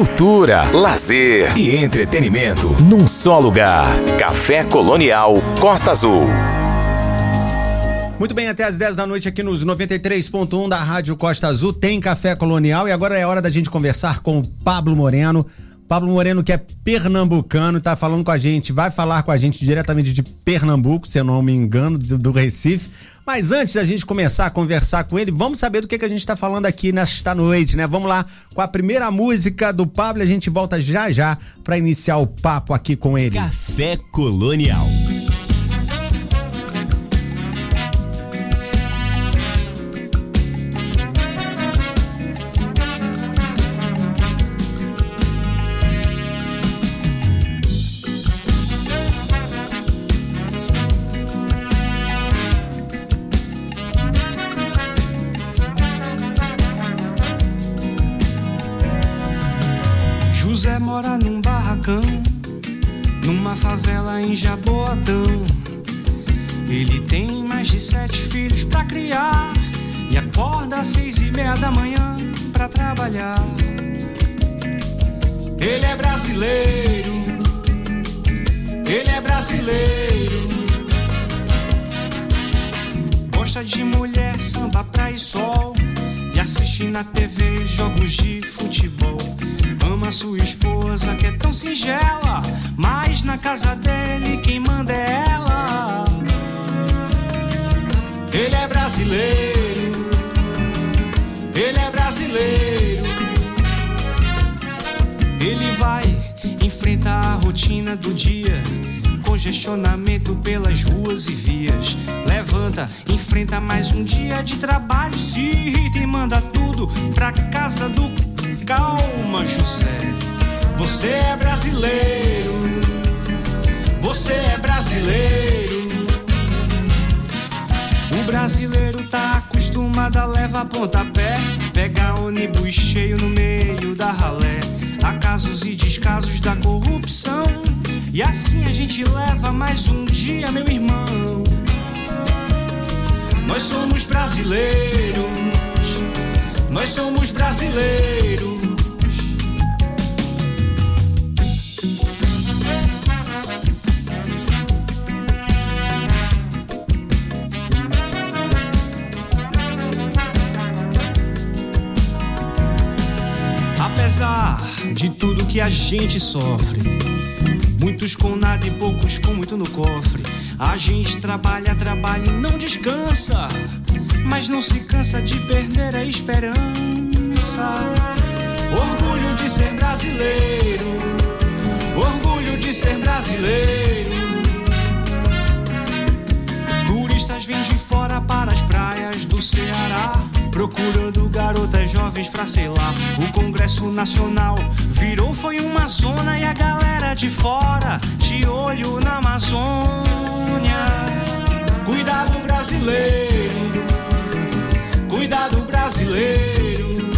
cultura, lazer e entretenimento num só lugar. Café Colonial Costa Azul. Muito bem, até às 10 da noite aqui nos 93.1 da Rádio Costa Azul tem Café Colonial e agora é hora da gente conversar com o Pablo Moreno. Pablo Moreno, que é pernambucano, tá falando com a gente, vai falar com a gente diretamente de Pernambuco, se eu não me engano, do, do Recife. Mas antes da gente começar a conversar com ele, vamos saber do que, que a gente está falando aqui nesta noite, né? Vamos lá com a primeira música do Pablo a gente volta já já para iniciar o papo aqui com ele. Café Colonial. Brasileiro, ele é brasileiro. Gosta de mulher, samba, praia e sol. E assiste na TV jogos de futebol ama sua esposa que é tão singela, mas na casa dele quem manda é ela. Ele é brasileiro, ele é brasileiro. Ele vai enfrentar a rotina do dia congestionamento pelas ruas e vias. Levanta, enfrenta mais um dia de trabalho, se irrita e manda tudo pra casa do calma, José. Você é brasileiro. Você é brasileiro. O brasileiro tá acostumado a levar pontapé. Pega ônibus cheio no meio da ralé. Acasos e descasos da corrupção. E assim a gente leva mais um dia, meu irmão. Nós somos brasileiros. Nós somos brasileiros. De tudo que a gente sofre, muitos com nada e poucos com muito no cofre. A gente trabalha, trabalha e não descansa mas não se cansa de perder a esperança. Orgulho de ser brasileiro, orgulho de ser brasileiro. Turistas vêm de fora para do Ceará. Procurando garotas jovens pra sei lá. O Congresso Nacional virou, foi uma zona e a galera de fora de olho na Amazônia. Cuidado brasileiro cuidado brasileiro.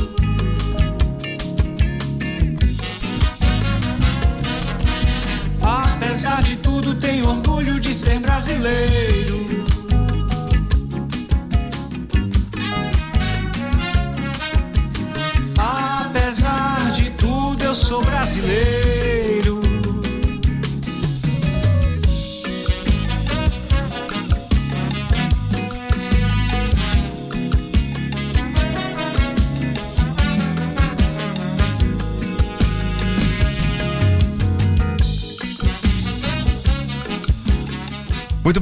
Apesar de tudo, tenho orgulho de ser brasileiro.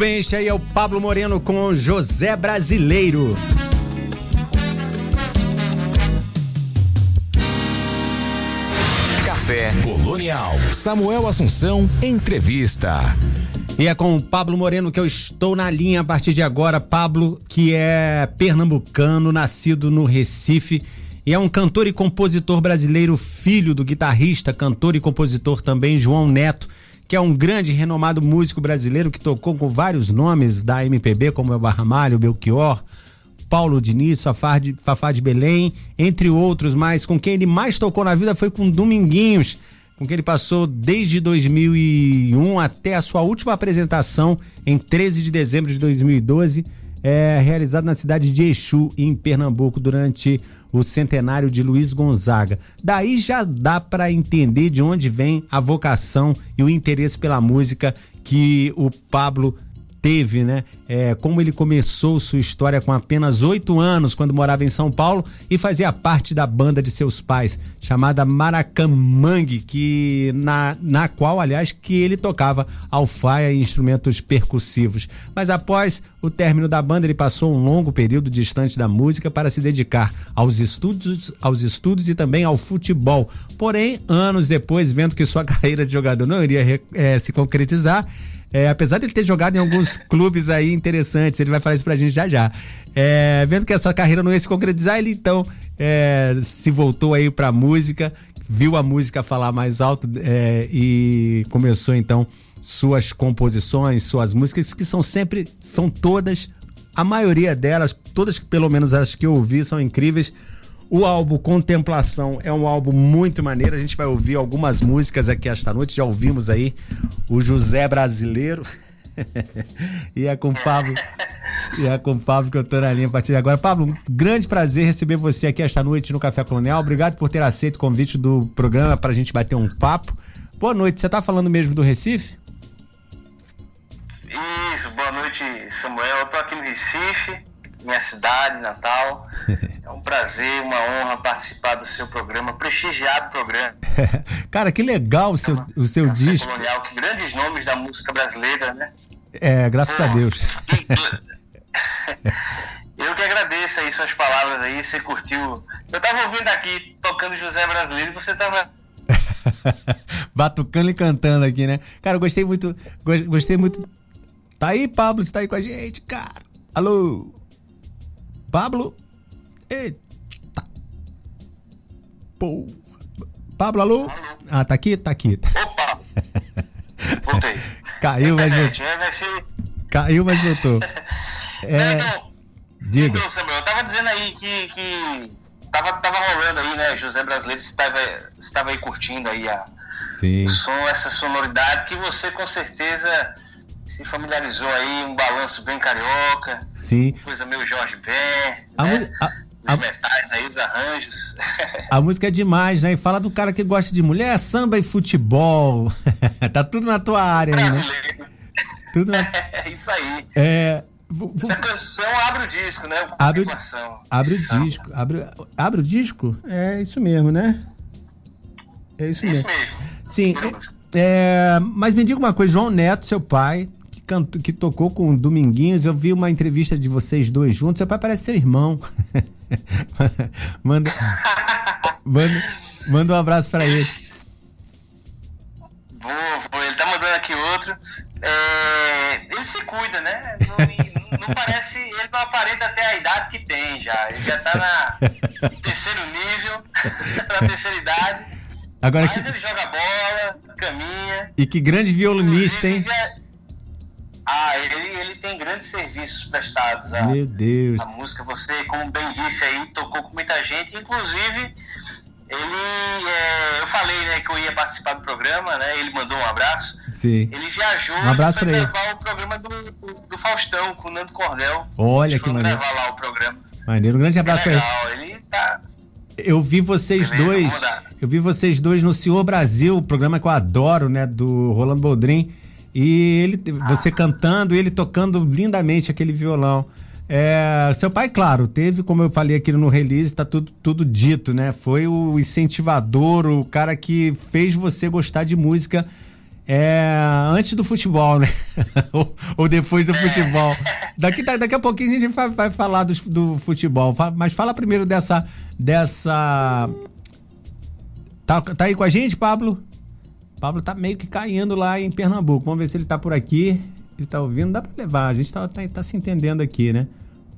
Bem, este aí é o Pablo Moreno com José Brasileiro. Café Colonial. Samuel Assunção, entrevista. E é com o Pablo Moreno que eu estou na linha a partir de agora. Pablo, que é pernambucano, nascido no Recife e é um cantor e compositor brasileiro, filho do guitarrista, cantor e compositor também João Neto que é um grande renomado músico brasileiro que tocou com vários nomes da MPB, como o Ramalho, Belchior, Paulo Diniz, Fafá de, Fafá de Belém, entre outros, mas com quem ele mais tocou na vida foi com Dominguinhos, com quem ele passou desde 2001 até a sua última apresentação em 13 de dezembro de 2012. É, realizado na cidade de Exu, em Pernambuco, durante o centenário de Luiz Gonzaga. Daí já dá para entender de onde vem a vocação e o interesse pela música que o Pablo teve, né? É, como ele começou sua história com apenas oito anos, quando morava em São Paulo e fazia parte da banda de seus pais, chamada Maracamangue, que na, na qual, aliás, que ele tocava alfaia e instrumentos percussivos. Mas após o término da banda, ele passou um longo período distante da música para se dedicar aos estudos, aos estudos e também ao futebol. Porém, anos depois, vendo que sua carreira de jogador não iria é, se concretizar, é, apesar de ele ter jogado em alguns clubes aí interessantes, ele vai falar isso pra gente já já. É, vendo que essa carreira não ia se concretizar, ele então é, se voltou aí pra música, viu a música falar mais alto é, e começou então suas composições, suas músicas, que são sempre, são todas, a maioria delas, todas pelo menos as que eu ouvi, são incríveis. O álbum Contemplação é um álbum muito maneiro. A gente vai ouvir algumas músicas aqui esta noite. Já ouvimos aí o José Brasileiro. e é com o Pablo. E é com o Pablo que eu tô na linha a partir de agora. Pablo, um grande prazer receber você aqui esta noite no Café Colonial. Obrigado por ter aceito o convite do programa para a gente bater um papo. Boa noite. Você tá falando mesmo do Recife? Isso, boa noite, Samuel. Eu tô aqui no Recife, minha cidade natal. É um prazer, uma honra participar do seu programa, prestigiado programa. Cara, que legal o seu, o seu disco. Colonial, que grandes nomes da música brasileira, né? É, graças Pô, a Deus. Eu que agradeço aí suas palavras aí, você curtiu. Eu tava ouvindo aqui, tocando José Brasileiro, e você tava Batucando e cantando aqui, né? Cara, eu gostei muito. Gostei muito. Tá aí, Pablo? Você tá aí com a gente, cara? Alô? Pablo? Eita. Porra. Pablo, alô? Ah, tá aqui? Tá aqui. Opa! Voltei. Caiu, mas voltou. É, ser... Caiu, mas voltou. É... Não, Diga. Então, Samuel, eu tava dizendo aí que, que tava, tava rolando aí, né? José Brasileiro estava, estava aí curtindo aí a, Sim. o som, essa sonoridade que você com certeza se familiarizou aí, um balanço bem carioca. Sim. Coisa meio Jorge Ben, a né? A... Os metais aí, os arranjos. A música é demais, né? E fala do cara que gosta de mulher, samba e futebol. tá tudo na tua área, né? Brasileiro. né? Tudo na... É isso aí. É. Essa canção abre o disco, né? Abre, abre o disco. Abre, abre o disco? É isso mesmo, né? É isso, isso mesmo. mesmo. Sim. É, mas me diga uma coisa, João Neto, seu pai, que, cantou, que tocou com Dominguinhos, eu vi uma entrevista de vocês dois juntos, seu pai parece seu irmão. manda, manda, manda um abraço para ele. Ele tá mandando aqui outro. É, ele se cuida, né? Não, não parece, ele não aparenta até a idade que tem já. Ele já tá na terceiro nível, na terceira idade. Agora mas que... ele joga bola, caminha. E que grande violinista, hein? Ah, ele, ele tem grandes serviços prestados. A, Meu Deus. A música, você, como bem disse aí, tocou com muita gente. Inclusive, ele. É, eu falei né, que eu ia participar do programa, né? Ele mandou um abraço. Sim. Ele viajou um abraço para levar o programa do, do, do, Faustão com o Nando Cordel. Olha que maneiro. levar lá o programa. Maneiro, um grande abraço para ele. Ele tá. Eu vi vocês Beleza, dois. Eu vi vocês dois no Senhor Brasil, programa que eu adoro, né? Do Rolando Boldrin. E ele, você ah. cantando, ele tocando lindamente aquele violão. É, seu pai, claro, teve, como eu falei aqui no release, tá tudo, tudo dito, né? Foi o incentivador, o cara que fez você gostar de música é, antes do futebol, né? ou, ou, depois do futebol. Daqui, daqui a pouquinho a gente vai, vai falar do, do futebol. Mas fala primeiro dessa. dessa... Tá, tá aí com a gente, Pablo? Pablo tá meio que caindo lá em Pernambuco. Vamos ver se ele tá por aqui. Ele tá ouvindo, dá pra levar. A gente tá, tá, tá se entendendo aqui, né?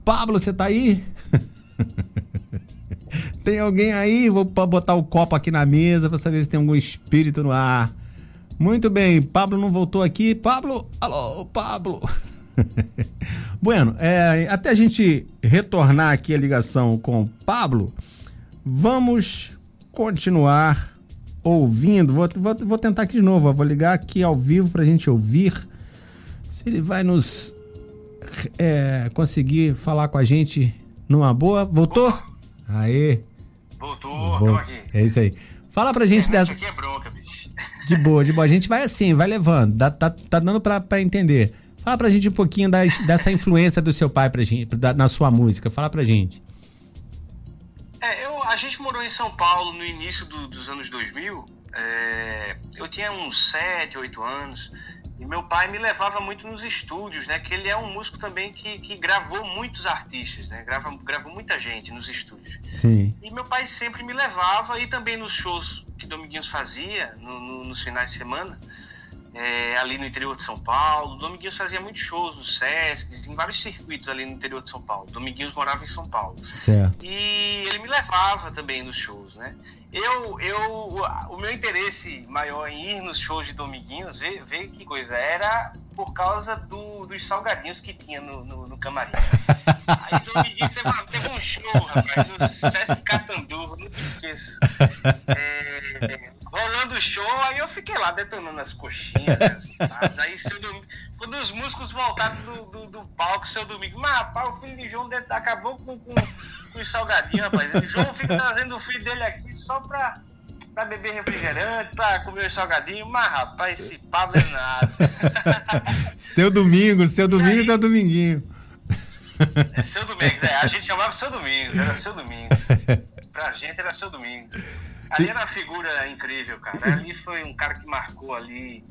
Pablo, você tá aí? tem alguém aí? Vou botar o copo aqui na mesa pra saber se tem algum espírito no ar. Muito bem, Pablo não voltou aqui. Pablo, alô, Pablo. bueno, é, até a gente retornar aqui a ligação com o Pablo, vamos continuar ouvindo. Vou, vou, vou tentar aqui de novo, vou ligar aqui ao vivo para a gente ouvir se ele vai nos é, conseguir falar com a gente numa boa. Voltou? Aê. Voltou, tô aqui. É isso aí. Fala pra gente dessa. aqui é bronca, bicho. De boa, de boa. A gente vai assim, vai levando. Dá- tá, tá dando pra, pra entender. Fala pra gente um pouquinho das- dessa influência do seu pai pra gente, da- na sua música. Fala pra gente. É, eu, a gente morou em São Paulo no início do- dos anos 2000. é, eu tinha uns 7, 8 anos. E meu pai me levava muito nos estúdios, né? Que ele é um músico também que, que gravou muitos artistas, né? Grava, gravou muita gente nos estúdios. Sim. E meu pai sempre me levava e também nos shows que Dominguinhos fazia no- no- nos finais de semana, é, ali no interior de São Paulo. Dominguinhos fazia muitos shows no Sesc, em vários circuitos ali no interior de São Paulo. Dominguinhos morava em São Paulo. Certo. E ele me levava também nos shows, né? Eu, eu, o meu interesse maior em ir nos shows de Dominguinhos, vê, vê que coisa, era por causa do, dos salgadinhos que tinha no, no, no camarim. Aí Dominguinhos teve, teve um show, rapaz, no Sesc Catanduva, nunca esqueço. É, rolando o show, aí eu fiquei lá detonando as coxinhas. Aí seu Domingo, quando os músicos voltaram do, do, do palco, seu Domingo, mas rapaz, o filho de João deve- acabou com, com, com os salgadinhos, rapaz. O João fica trazendo o filho dele aqui só pra, pra beber refrigerante, pra comer os salgadinhos, mas rapaz, esse Pablo é nada. Seu domingo, seu domingo, seu dominguinho. É seu Domingos, é, a gente chamava seu Domingos, era seu Domingos. Pra gente era seu Domingos. Ali era uma figura incrível, cara. Ali foi um cara que marcou ali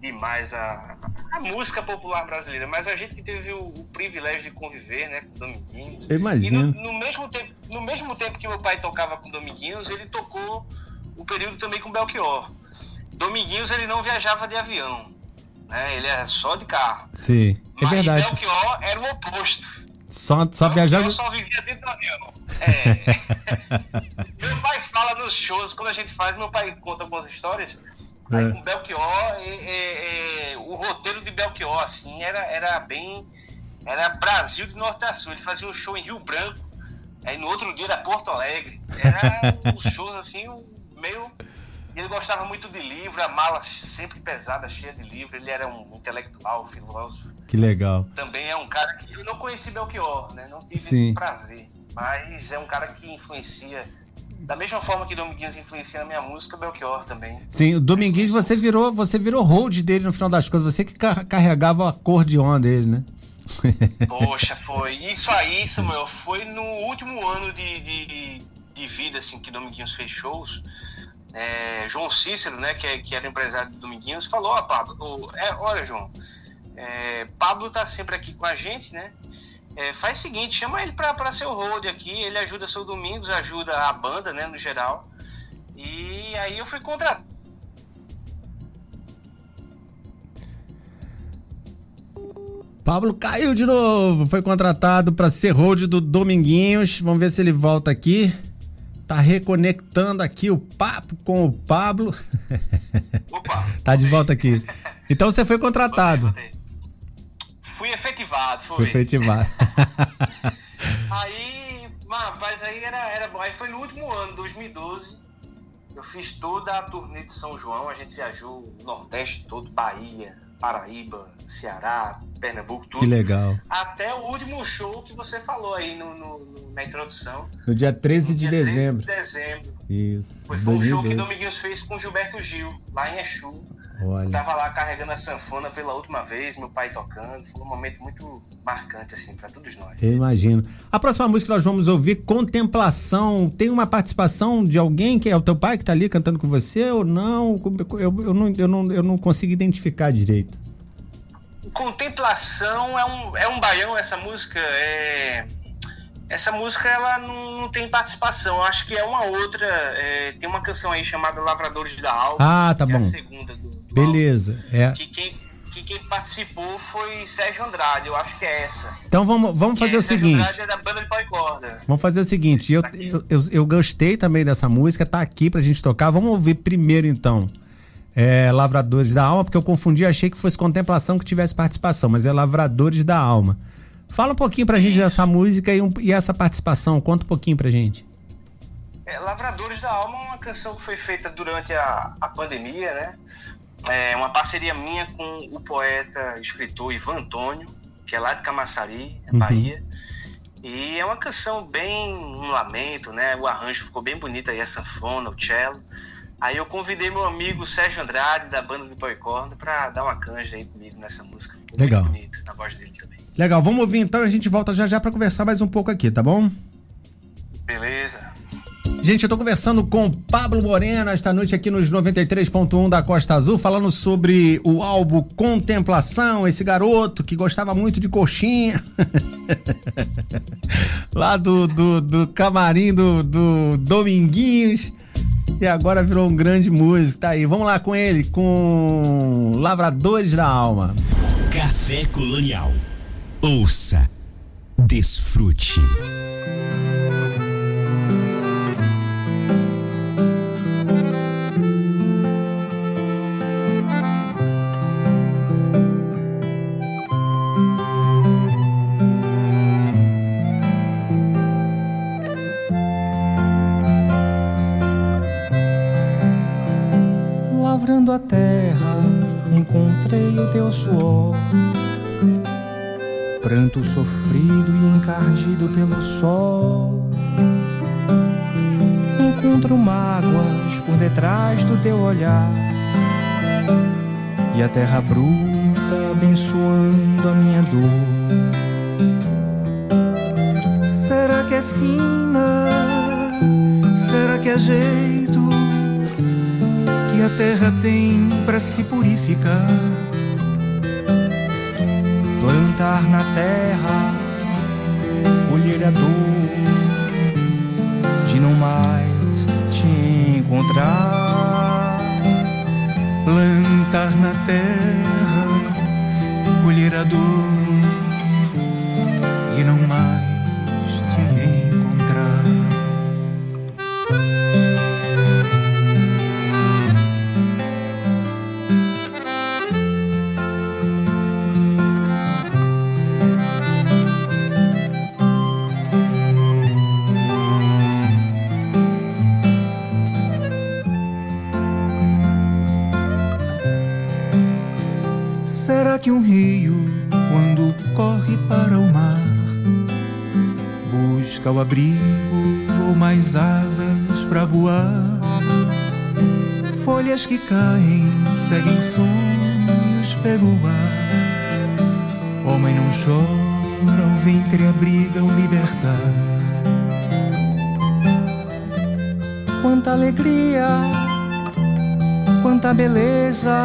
demais a, a música popular brasileira. Mas a gente que teve o, o privilégio de conviver, né, com Dominguinhos. E no, no mesmo tempo, no mesmo tempo que meu pai tocava com Dominguinhos, ele tocou o período também com Belchior. Dominguinhos ele não viajava de avião, né? Ele era só de carro. Sim. É Mas verdade. Belchior era o oposto. Só, só Eu- viajava. Eu só vivia dentro do avião. É. meu pai fala nos shows, quando a gente faz, meu pai conta algumas histórias. Aí É. com Belchior, é, o roteiro de Belchior, assim, era, era bem. Era Brasil de norte a sul. Ele fazia um show em Rio Branco, aí no outro dia era Porto Alegre. Era uns shows assim, um meio. e Ele gostava muito de livro, a mala sempre pesada, cheia de livro. Ele era um intelectual, filósofo Que legal. também é um cara que eu não conheci Belchior, né? Não tive Sim. esse prazer. Mas é um cara que influencia. Da mesma forma que Dominguinhos influencia na minha música, Belchior também. Sim, o Dominguinhos você virou, você virou hold dele no final das contas. Você que car- carregava o acordeon dele, né? Poxa, foi. Isso aí, Samuel, foi no último ano de, de, de vida, assim, que Dominguinhos fez shows. É, João Cícero, né, que, é- que era empresário do Dominguinhos, falou, ó, Pablo, é, olha, João, é, Pablo tá sempre aqui com a gente, né? É, faz o seguinte, chama ele pra, pra ser o hold aqui, ele ajuda seu Domingos, ajuda a banda, né, no geral. E aí eu fui contratado. Pablo caiu de novo, foi contratado para ser hold do Dominguinhos. Vamos ver se ele volta aqui. Tá reconectando aqui o papo com o Pablo. Opa! tá de volta aqui. Então você foi contratado. Botei, botei. Fui efetivado, Foi foi. efetivado. Aí, mas, rapaz, aí era, era bom. Aí foi no último ano, 2012. Eu fiz toda a turnê de São João. A gente viajou o Nordeste todo, Bahia, Paraíba, Ceará, Pernambuco, tudo. que legal. Até o último show que você falou aí no, no- na introdução. No dia 13 no de dia dezembro. 13 de dezembro. Isso. Foi, foi um show que 2012. Dominguinhos fez com Gilberto Gil, lá em Exu. Eu Olha. tava lá carregando a sanfona pela última vez, meu pai tocando. Foi um momento muito marcante, assim, pra todos nós. Eu imagino. A próxima música que nós vamos ouvir, Contemplação. Tem uma participação de alguém que é o teu pai que tá ali cantando com você ou não? Eu, eu, não, eu, não, eu não consigo identificar direito. Contemplação é um, é um baião, essa música. É... Essa música ela não, não tem participação. Eu acho que é uma outra. é, Tem uma canção aí chamada Lavradores da Alma. Ah, tá que é bom. a segunda do, do Beleza. É. álbum, Que quem, que quem participou foi Sérgio Andrade. Eu acho que é essa. Então vamos, vamos fazer Que o Sérgio seguinte. Andrade é da banda de corda. Vamos fazer o seguinte, eu, eu, eu, eu gostei também dessa música, tá aqui pra gente tocar. Vamos ouvir primeiro então. É, Lavradores da Alma, porque eu confundi, achei que fosse contemplação que tivesse participação, mas é Lavradores da Alma. Fala um pouquinho pra gente dessa música e, um- e essa participação, conta um pouquinho pra gente. É, Lavradores da Alma é uma canção que foi feita durante a, a pandemia, né? É uma parceria minha com o poeta, escritor Ivan Antônio, que é lá de Camaçari, uhum. Bahia. E é uma canção bem um lamento, né? O arranjo ficou bem bonito aí, a sanfona, o cello. Aí eu convidei meu amigo Sérgio Andrade, da banda do Boycorn, para dar uma canja aí comigo nessa música. Legal. bonito, na voz dele também. Legal, vamos ouvir então, a gente volta já já para conversar mais um pouco aqui, tá bom? Beleza. Gente, eu tô conversando com Pablo Moreno esta noite aqui nos 93.1 da Costa Azul, falando sobre o álbum Contemplação, esse garoto que gostava muito de coxinha. Lá do, do, do camarim do, do Dominguinhos. E agora virou um grande músico. Tá aí, vamos lá com ele, com Lavradores da Alma. Café Colonial. Ouça, desfrute. A terra, encontrei o teu suor. Pranto sofrido e encardido pelo sol. Encontro mágoas por detrás do teu olhar. E a terra bruta abençoando a minha dor. Será que é sina? Será que é jeito? A terra tem para se purificar. Plantar na terra, colher a dor de não mais te encontrar. Plantar na terra, colher a dor de não mais abrigo ou mais asas para voar. Folhas que caem, seguem sonhos pelo ar. Homem não chora, o ventre abriga o libertar. Quanta alegria, quanta beleza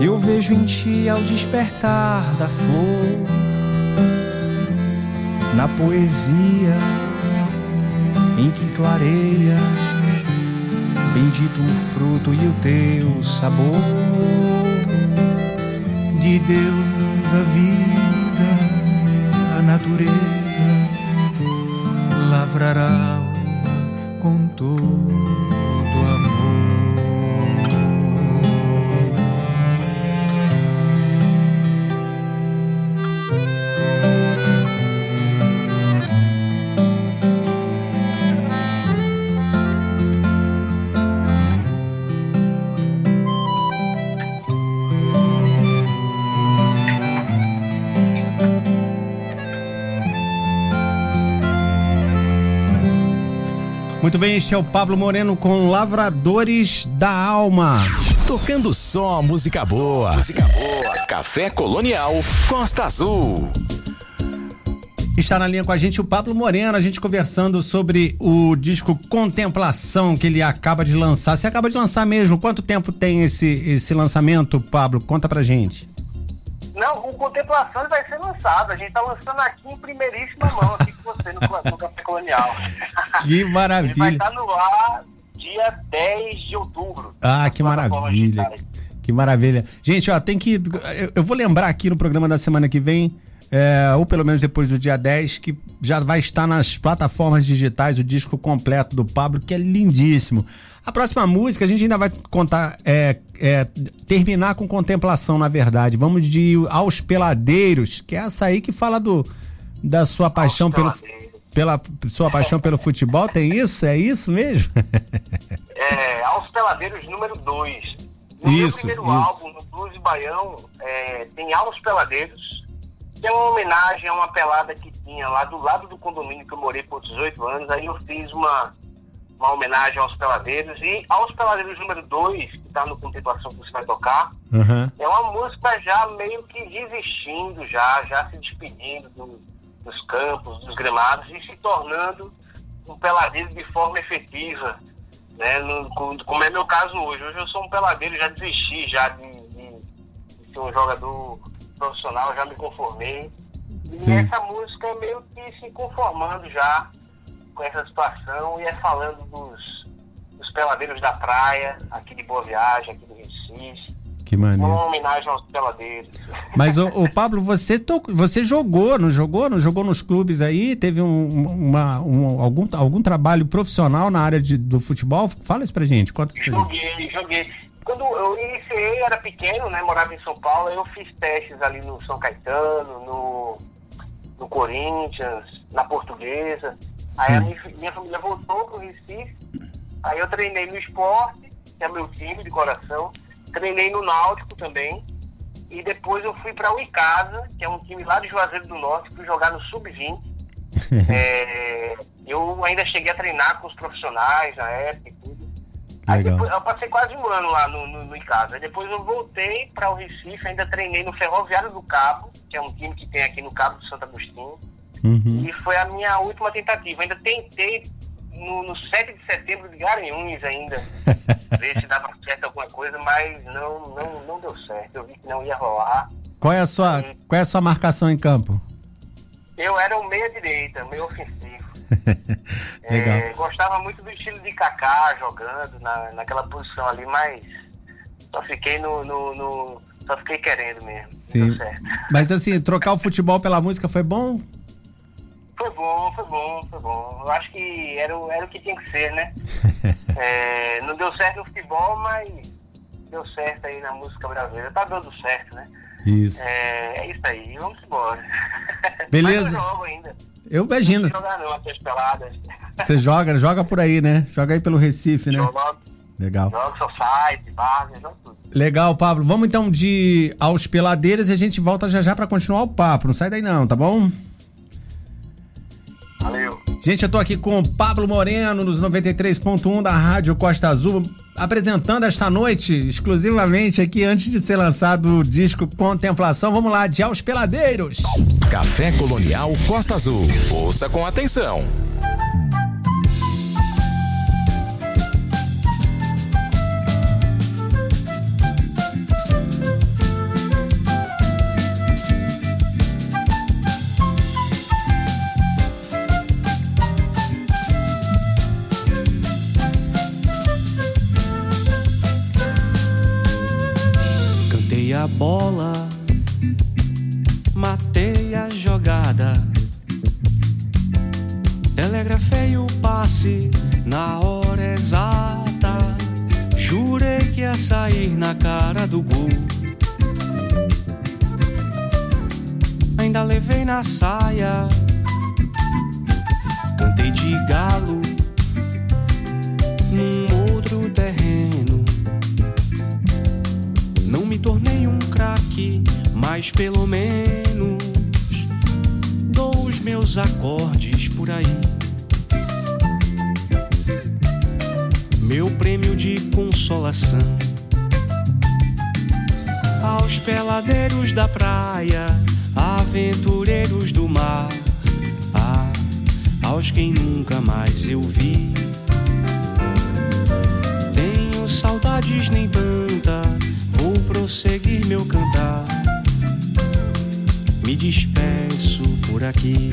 eu vejo em ti ao despertar da flor, na poesia em que clareia, bendito o fruto e o teu sabor. De Deus a vida, a natureza, lavrará Muito bem, este é o Pablo Moreno com Lavradores da Alma. Tocando só música boa. Só música boa. Café Colonial Costa Azul. Está na linha com a gente o Pablo Moreno, a gente conversando sobre o disco Contemplação que ele acaba de lançar. Você acaba de lançar mesmo? Quanto tempo tem esse, esse lançamento, Pablo? Conta pra gente. Não, o Contemplações vai ser lançado. A gente está lançando aqui em primeiríssima mão, aqui com você, no, no Café Colonial. Que maravilha. Ele vai estar no ar dia 10 de outubro. Ah, que maravilha. Que maravilha. Gente, ó, tem que. Eu, eu vou lembrar aqui no programa da semana que vem. É, ou pelo menos depois do dia 10, que já vai estar nas plataformas digitais o disco completo do Pablo, que é lindíssimo. A próxima música a gente ainda vai contar, é, é, terminar com contemplação, na verdade. Vamos de Aos Peladeiros, que é essa aí que fala do, da sua paixão pelo, pela sua paixão pelo futebol. Tem isso? É isso mesmo? é, Aos Peladeiros número 2. No isso, meu primeiro isso. álbum, no Blues Baião, é, tem Aos Peladeiros, que é uma homenagem a uma pelada que tinha lá do lado do condomínio que eu morei por 18 anos. Aí eu fiz uma, uma homenagem aos peladeiros. E aos peladeiros número 2, que está no Contemplação que você vai tocar, Uhum. é uma música já meio que desistindo, já, já se despedindo do- dos campos, dos gramados e se tornando um peladeiro de forma efetiva, né? No- co- como é meu caso hoje. Hoje eu sou um peladeiro, já desisti já de, de- de ser um jogador profissional, já me conformei. E Sim. essa música é meio que se conformando já com essa situação e é falando dos, dos peladeiros da praia, aqui de Boa Viagem, aqui do Recife. Que maneiro. Uma homenagem aos peladeiros. Mas, ô, ô, Pablo, você, to... você jogou, não jogou? Não jogou nos clubes aí? Teve um, uma, um- algum, algum trabalho profissional na área de, do futebol? Fala isso pra gente. Conta isso pra gente. Joguei, joguei. Quando eu iniciei, era pequeno, né? Morava em São Paulo, eu fiz testes ali no São Caetano, no, no Corinthians, na Portuguesa. Aí a minha, minha família voltou pro Recife. Aí eu treinei no esporte, que é meu time de coração. Treinei no Náutico também. E depois eu fui para o Icasa, que é um time lá de Juazeiro do Norte, fui jogar no Sub-20. É, eu ainda cheguei a treinar com os profissionais na época e tudo. Aí depois, eu passei quase um ano lá no, no, no Icasa. Depois eu voltei para o Recife, ainda treinei no Ferroviário do Cabo, que é um time que tem aqui no Cabo de Santo Agostinho. Uhum. E foi a minha última tentativa. Ainda tentei no, no 7 de setembro de Garanhuns ainda, ver se dava certo alguma coisa, mas não, não, não deu certo. Eu vi que não ia rolar. Qual é a sua, qual é a sua marcação em campo? Eu era o meia-direita, meio ofensivo. Legal. É, gostava muito do estilo de Kaká jogando na, naquela posição ali, mas só fiquei no, no- no- só fiquei querendo mesmo. Sim. Mas assim, trocar o futebol pela música foi bom? Foi bom, foi bom, foi bom. Eu acho que era, o- era o que tinha que ser, né? É, não deu certo no futebol, mas deu certo aí na música brasileira. Tá dando certo, né? Isso. É, é isso aí, vamos embora. Beleza. Mas eu jogo ainda. Eu imagino. Não jogar não, essas peladas. Você joga, joga por aí, né? Joga aí pelo Recife, né? Jogo, Legal. jogo society, bar, jogo tudo. Legal, Pablo. Vamos então de aos peladeiros e a gente volta já já pra continuar o papo. Não sai daí não, tá bom? Valeu. Gente, eu tô aqui com Pablo Moreno nos 93.1 da Rádio Costa Azul, apresentando esta noite exclusivamente aqui antes de ser lançado o disco Contemplação. Vamos lá, de aos peladeiros. Café Colonial Costa Azul. Ouça com atenção. Aventureiros do mar, ah, aos quem nunca mais eu vi. Tenho saudades nem tanta, vou prosseguir meu cantar. Me despeço por aqui.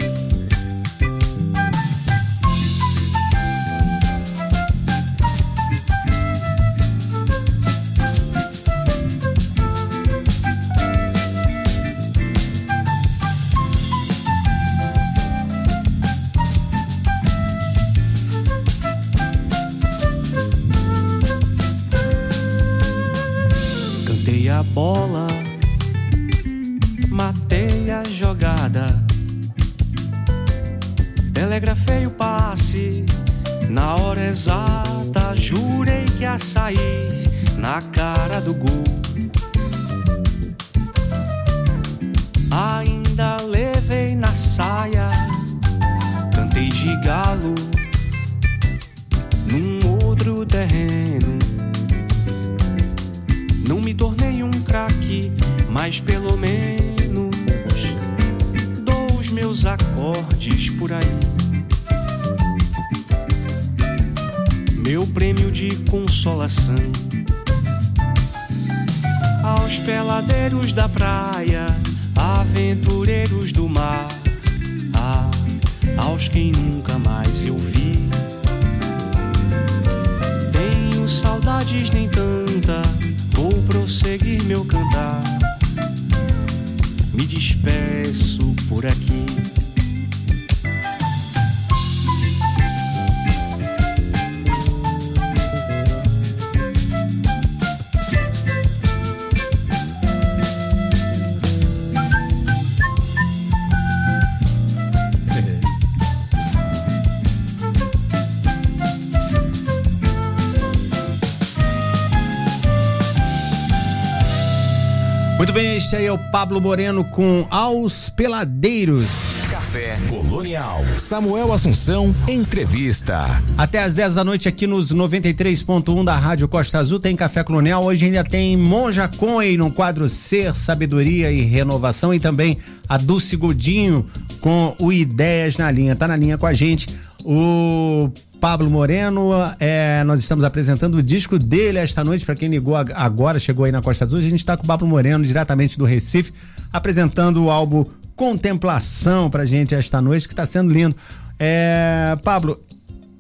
Este aí é o Pablo Moreno com Aos Peladeiros. Café Colonial. Samuel Assunção, entrevista. Até às 10 da noite aqui nos 93.1 da Rádio Costa Azul tem Café Colonial. Hoje ainda tem Monja Coen no quadro Ser, Sabedoria e Renovação e também a Dulce Godinho com o Ideias na Linha. Tá na linha com a gente o Pablo Moreno, é, nós estamos apresentando o disco dele esta noite. Para quem ligou agora, chegou aí na Costa Azul, a gente está com o Pablo Moreno, diretamente do Recife, apresentando o álbum Contemplação pra gente esta noite, que está sendo lindo. É, Pablo,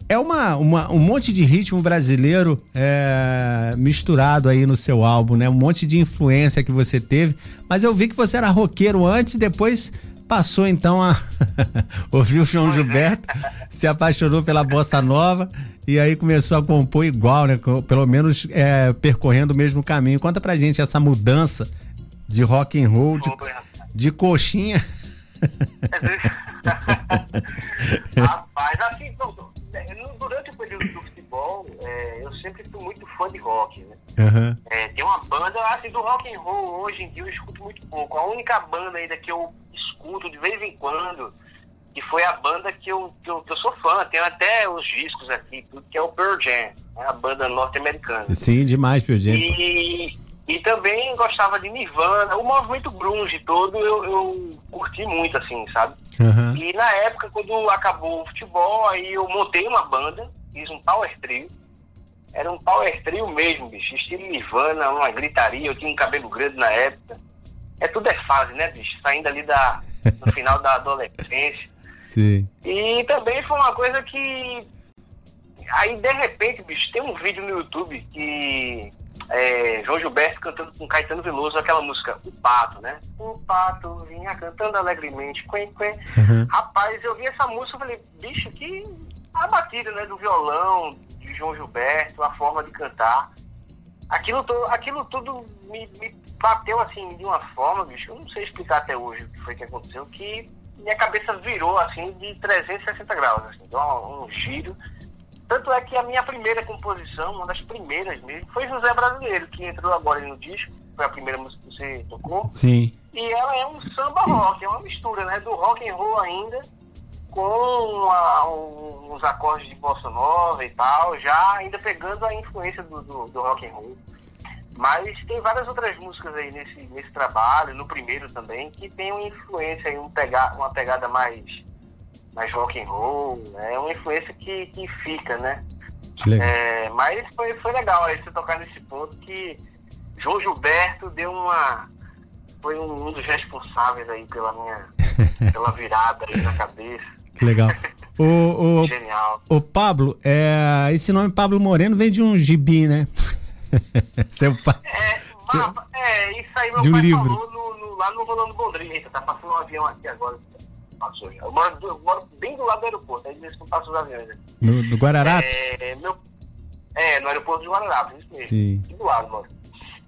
é uma, uma, um monte de ritmo brasileiro é, misturado aí no seu álbum, né? Um monte de influência que você teve. Mas eu vi que você era roqueiro antes e depois passou então a ouvir o João Gilberto, se apaixonou pela bossa nova e aí começou a compor igual, né? Pelo menos é, percorrendo o mesmo caminho. Conta pra gente essa mudança de rock and roll, de, de coxinha. Rapaz, assim, durante o período do futebol, é, eu sempre fui muito fã de rock, né? Uhum. É, tem uma banda, assim, do rock and roll hoje em dia eu escuto muito pouco. A única banda ainda que eu escuto de vez em quando, que foi a banda que eu, que eu, que eu sou fã, tenho até os discos aqui, que é o Pearl Jam, né, a banda norte-americana. Sim, demais Pearl Jam. E, e também gostava de Nirvana, o movimento grunge todo eu, eu curti muito, assim, sabe? Uhum. E na época, quando acabou o futebol, aí eu montei uma banda, fiz um power trio, era um power trio mesmo, bicho, estilo Nirvana, uma gritaria, eu tinha um cabelo grande na época. É tudo é fase, né, bicho? Saindo ali da, no final da adolescência. Sim. E também foi uma coisa que. Aí, de repente, bicho, tem um vídeo no YouTube que. É, João Gilberto cantando com Caetano Veloso aquela música, O Pato, né? O Pato vinha cantando alegremente. Quen, quen. Uhum. Rapaz, eu vi essa música e falei, bicho, que a batida né, do violão de João Gilberto, a forma de cantar aquilo, to, aquilo tudo me, me, bateu assim de uma forma, bicho, eu não sei explicar até hoje o que foi que aconteceu, que minha cabeça virou assim de 360 graus, assim, deu um, um giro. Tanto é que a minha primeira composição, uma das primeiras mesmo, foi José Brasileiro, que entrou agora no disco, foi a primeira música que você tocou. Sim. E ela é um samba rock, é uma mistura, né, do rock and roll ainda com a, um, uns acordes de bossa nova e tal, já ainda pegando a influência do, do, do, rock and roll. Mas tem várias outras músicas aí nesse, nesse trabalho, no primeiro também, que tem uma influência aí, um pega, uma pegada mais, mais rock and roll, né? é uma influência que, que fica, né? É, mas foi, foi legal aí você tocar nesse ponto que João Gilberto deu uma. Foi um, um dos responsáveis aí pela minha pela virada aí na cabeça. Que legal. O, o, Genial. O Pablo, é, esse nome Pablo Moreno vem de um gibi, né? Seu pai. É, Seu... é, isso aí meu de um pai livro. falou no, no, lá no Rolando Bondrinha. Tá passando um avião aqui agora. Passou. Eu moro, eu moro bem do lado do aeroporto, aí de vez que passam os aviões. Né? No, no Guararapes? É, meu, é, no aeroporto de Guararapes, isso mesmo. Sim. do lado, mano.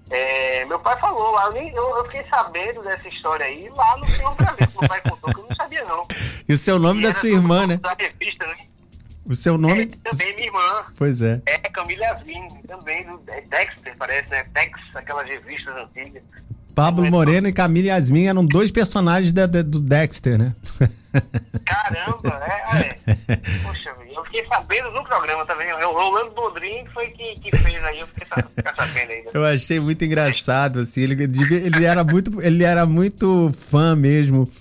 É, meu pai falou lá, eu, nem, eu, eu, fiquei sabendo dessa história aí lá no Senhor ver, meu pai contou que eu não sabia não. E o seu nome e da sua irmã, né? Da revista, né? O seu nome? É, também minha irmã. Pois é. É Camila Yasmin, também do é Dexter, parece, né? Dex, aquelas revistas antigas. Pablo Moreno e Camila Yasmin eram dois personagens da, da, do Dexter, né? Caramba, é, é. Poxa, eu fiquei sabendo no programa também. O Rolando Bodrin foi que, que fez aí, eu fiquei sabendo aí. Eu achei muito engraçado, assim. Ele, ele, era, muito, ele era muito fã mesmo.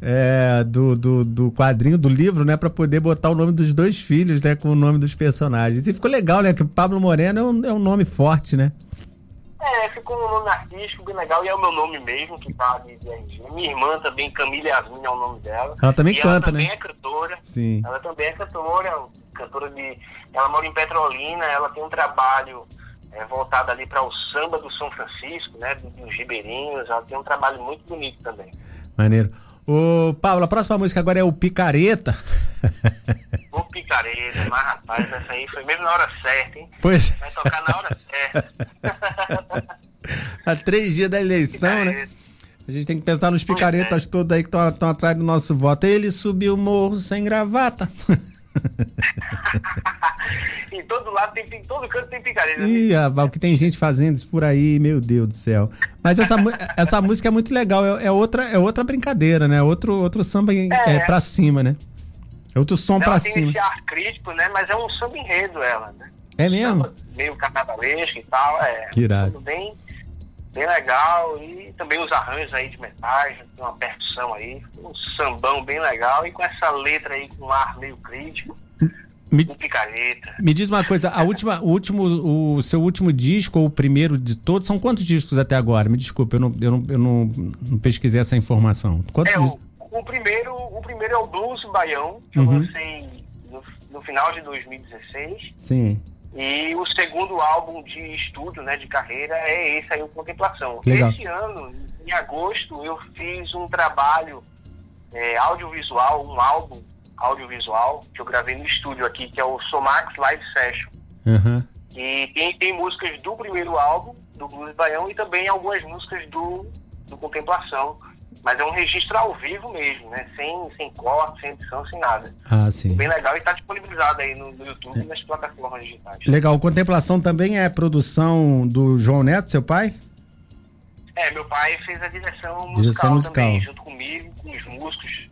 É, do, do, do, quadrinho, do livro, né? Pra poder botar o nome dos dois filhos, né? Com o nome dos personagens. E ficou legal, né? Que Pablo Moreno é um, é um nome forte, né? É, ficou um nome artístico bem legal e é o meu nome mesmo que tá ali de RG. Minha irmã também, Camila Yasmin é o nome dela. Ela também e canta, ela também né? é cantora. Sim. Ela também é cantora, cantora de. Ela mora em Petrolina, ela tem um trabalho é, voltado ali para o samba do São Francisco, né? Dos Ribeirinhos. Ela tem um trabalho muito bonito também. Maneiro. Ô, Paulo, a próxima música agora é o Picareta. O Picareta, mas rapaz, essa aí foi mesmo na hora certa, hein? Pois. Vai tocar na hora certa. Há três dias da eleição, né? A gente tem que pensar nos picaretas é. todos aí que estão atrás do nosso voto. Ele subiu o morro sem gravata. em todo lado tem, em todo canto tem picareta. Ih, o que tem gente fazendo isso por aí, meu Deus do céu. Mas essa, essa música é muito legal, é, é, outra, é outra brincadeira, né? Outro, outro samba é, é pra cima, né? É outro som ela pra tem cima. Esse ar crítico, né? Mas é um samba enredo ela, né? É mesmo? Meio carnavalesco e tal, é. Que irado. Tudo bem, bem legal. E também os arranjos aí de metais, tem uma percussão aí, um sambão bem legal. E com essa letra aí com um ar meio crítico. Me, um picareta. Me diz uma coisa, a última, o último, o seu último disco ou o primeiro de todos, são quantos discos até agora? Me desculpe, eu não, eu não, eu não, não pesquisei essa informação. Quantos é, o, o, primeiro, o primeiro é o Blues Baião, que uhum. eu lancei no, no, final de 2016. Sim. E o segundo álbum de estúdio, né, de carreira, é esse aí, o Contemplação. Legal. Esse ano, em agosto, eu fiz um trabalho é, audiovisual, um álbum audiovisual que eu gravei no estúdio aqui, que é o Somax Live Session. Uhum. E tem, tem músicas do primeiro álbum, do Blues Baião, e também algumas músicas do, do Contemplação. Mas é um registro ao vivo mesmo, né? Sem, sem corte, sem edição, sem nada. Ah, sim. Bem legal e está disponibilizado aí no, no YouTube é. e nas plataformas digitais. Legal. Contemplação também é produção do João Neto, seu pai? É, meu pai fez a direção musical, direção musical. também, junto comigo, com os músicos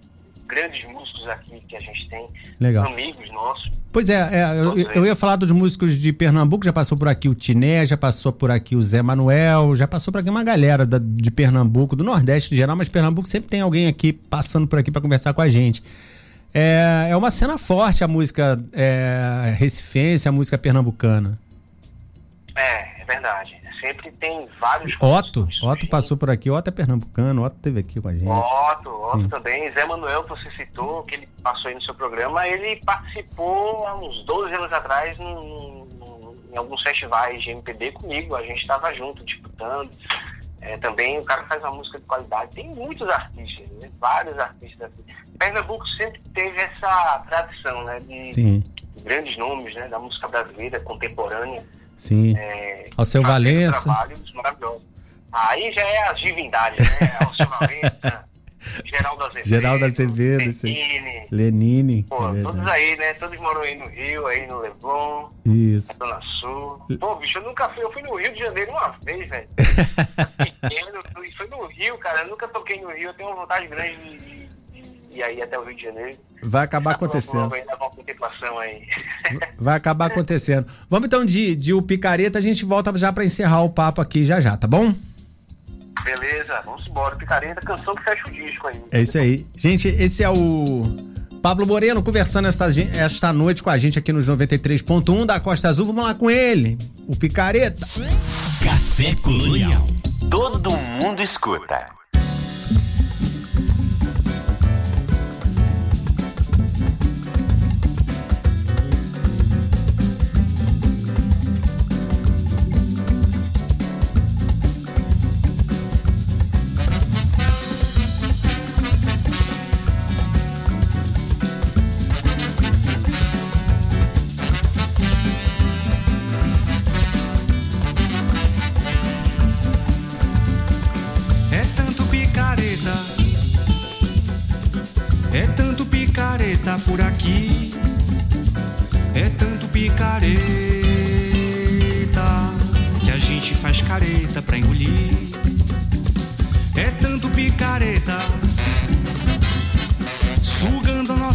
grandes músicos aqui que a gente tem, Legal. amigos nossos. Pois é, é eu, eu, ia falar dos músicos de Pernambuco, já passou por aqui o Tiné, já passou por aqui o Zé Manuel, já passou por aqui uma galera da, de Pernambuco, do Nordeste em geral, mas Pernambuco sempre tem alguém aqui passando por aqui para conversar com a gente. É, é uma cena forte a música é, recifense, a música pernambucana. É, é verdade sempre tem vários. Otto, Otto passou por aqui, Otto é pernambucano, Otto teve aqui com a gente. Otto, Otto Sim. também. Zé Manuel, que você citou, que ele passou aí no seu programa, ele participou há uns 12 anos atrás em, em alguns festivais de MPB comigo. A gente estava junto, disputando. É, também o cara faz uma música de qualidade. Tem muitos artistas, né? vários artistas aqui. Pernambuco sempre teve essa tradição né? de Sim. grandes nomes né? da música brasileira contemporânea. Sim. É, Ao seu Valença. Trabalhos maravilhosos. Aí já é as divindades, né? Ao seu Valença, Geraldo Azevedo. Geraldo Azevedo, Lenine. Lenine. Pô, é todos aí, né? Todos moram aí no Rio, aí no Leblon. Isso. Na Zona Sul. Pô, bicho, eu nunca fui. Eu fui no Rio de Janeiro uma vez, velho. Pequeno, foi no Rio, cara. Eu nunca toquei no Rio. Eu tenho uma vontade grande de, ir aí até o Rio de Janeiro. Vai acabar acontecendo. Aí. Vai acabar acontecendo. Vamos então de, de o Picareta, a gente volta já para encerrar o papo aqui já já, tá bom? Beleza, vamos embora. Picareta, canção que fecha o disco aí. É isso aí. Gente, esse é o Pablo Moreno conversando esta, esta noite com a gente aqui nos 93.1 da Costa Azul. Vamos lá com ele, o Picareta. Café Colonial. Todo mundo escuta.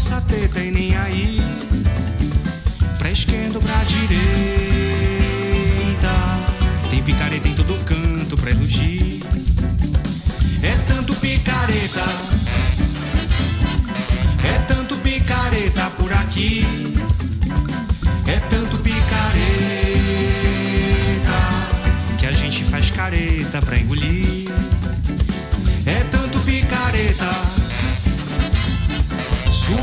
Nossa teta e nem aí. Pra esquerda ou pra direita. Tem picareta em todo canto pra iludir. É tanto picareta. É tanto picareta por aqui. É tanto picareta que a gente faz careta pra engolir. É tanto picareta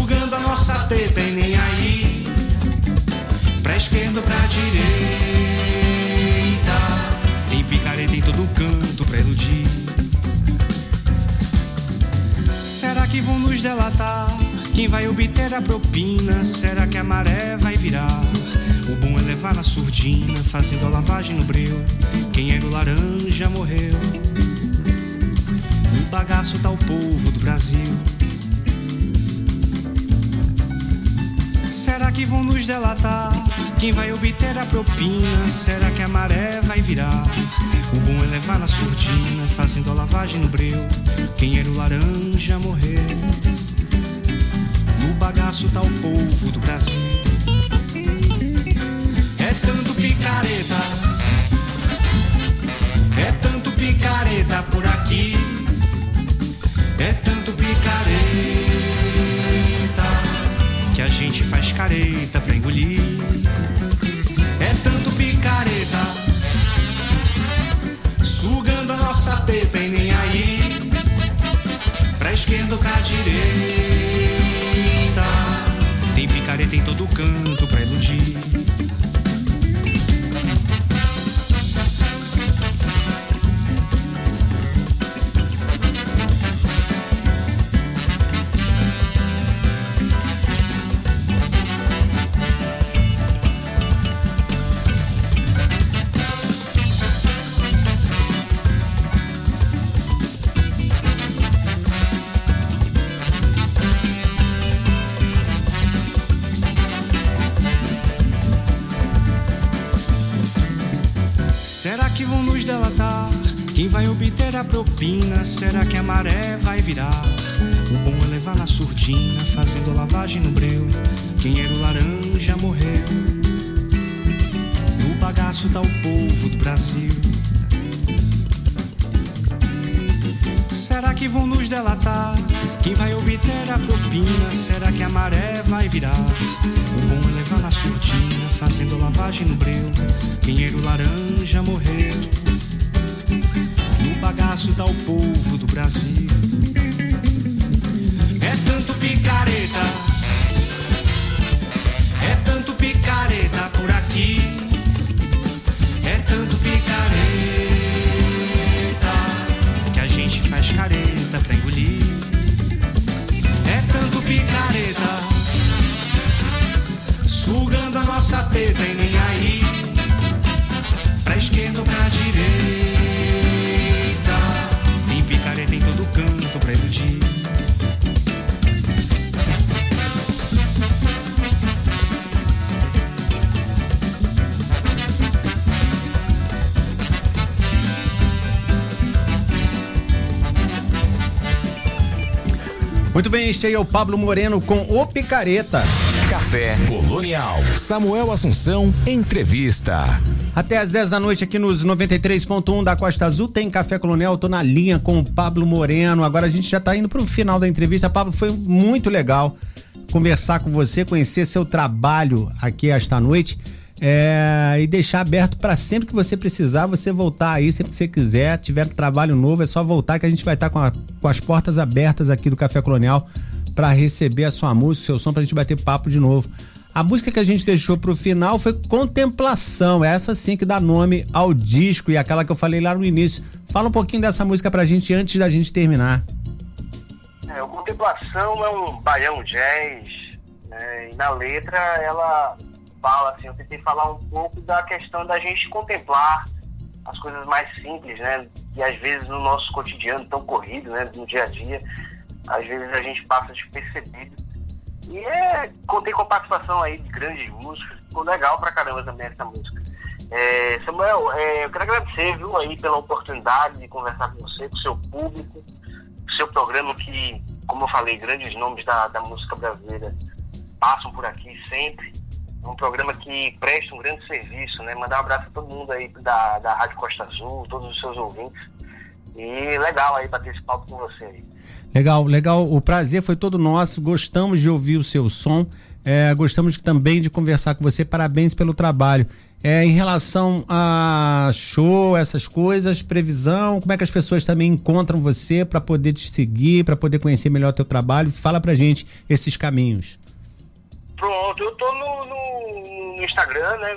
sugando a nossa teta e nem aí. Pra esquerda pra direita. Tem picareta em todo canto pra iludir. Será que vão nos delatar? Quem vai obter a propina? Será que a maré vai virar? O bom é levar na surdina, fazendo a lavagem no breu. Quem era o laranja morreu. No bagaço tá o povo do Brasil. Será que vão nos delatar? Quem vai obter a propina? Será que a maré vai virar? O bom é levar na surdina, fazendo a lavagem no breu. Quem era o laranja morreu. No bagaço tá o povo do Brasil. É tanto picareta, é tanto picareta por aqui, é tanto picareta a gente faz careta pra engolir. É tanto picareta, sugando a nossa teta e nem aí, pra esquerda ou pra direita. Tem picareta em todo canto pra iludir. Propina? Será que a maré vai virar? O bom é levar na surdina, fazendo lavagem no breu. Quem era o laranja morreu. No bagaço tá o povo do Brasil. Será que vão nos delatar? Quem vai obter a propina? Será que a maré vai virar? O bom é levar na surdina, fazendo lavagem no breu. Quem era o laranja morreu. Bagaço tá o povo do Brasil. Muito bem, este aí é o Pablo Moreno com O Picareta. Café Colonial. Samuel Assunção, entrevista. Até às 10 da noite aqui nos 93.1 da Costa Azul tem Café Colonial. Tô na linha com o Pablo Moreno. Agora a gente já tá indo pro final da entrevista. Pablo, foi muito legal conversar com você, conhecer seu trabalho aqui esta noite. É, e deixar aberto para sempre que você precisar, você voltar aí, sempre que você quiser, tiver trabalho novo, é só voltar que a gente vai estar com, a- com as portas abertas aqui do Café Colonial para receber a sua música, seu som, pra gente bater papo de novo. A música que a gente deixou pro final foi Contemplação, é essa sim que dá nome ao disco e aquela que eu falei lá no início. Fala um pouquinho dessa música pra gente antes da gente terminar. É, o Contemplação é um baião jazz, né, e na letra ela fala assim, eu tentei falar um pouco da questão da gente contemplar as coisas mais simples, né, e às vezes no nosso cotidiano tão corrido, né, no dia a dia, às vezes a gente passa despercebido. E é, contei com a participação aí de grandes músicos, ficou legal pra caramba também essa música. É, Samuel, é, eu quero agradecer, viu, aí pela oportunidade de conversar com você, com o seu público, seu programa que como eu falei, grandes nomes da, da música brasileira passam por aqui sempre. Um programa que presta um grande serviço, né? Mandar um abraço a todo mundo aí da, da Rádio Costa Azul, todos os seus ouvintes. E legal aí bater esse papo com você aí. Legal, legal. O prazer foi todo nosso. Gostamos de ouvir o seu som. É, gostamos também de conversar com você. Parabéns pelo trabalho. É, em relação a show, essas coisas, previsão, como é que as pessoas também encontram você para poder te seguir, para poder conhecer melhor o teu trabalho? Fala pra gente esses caminhos. Pronto, eu tô no, no, no Instagram, né?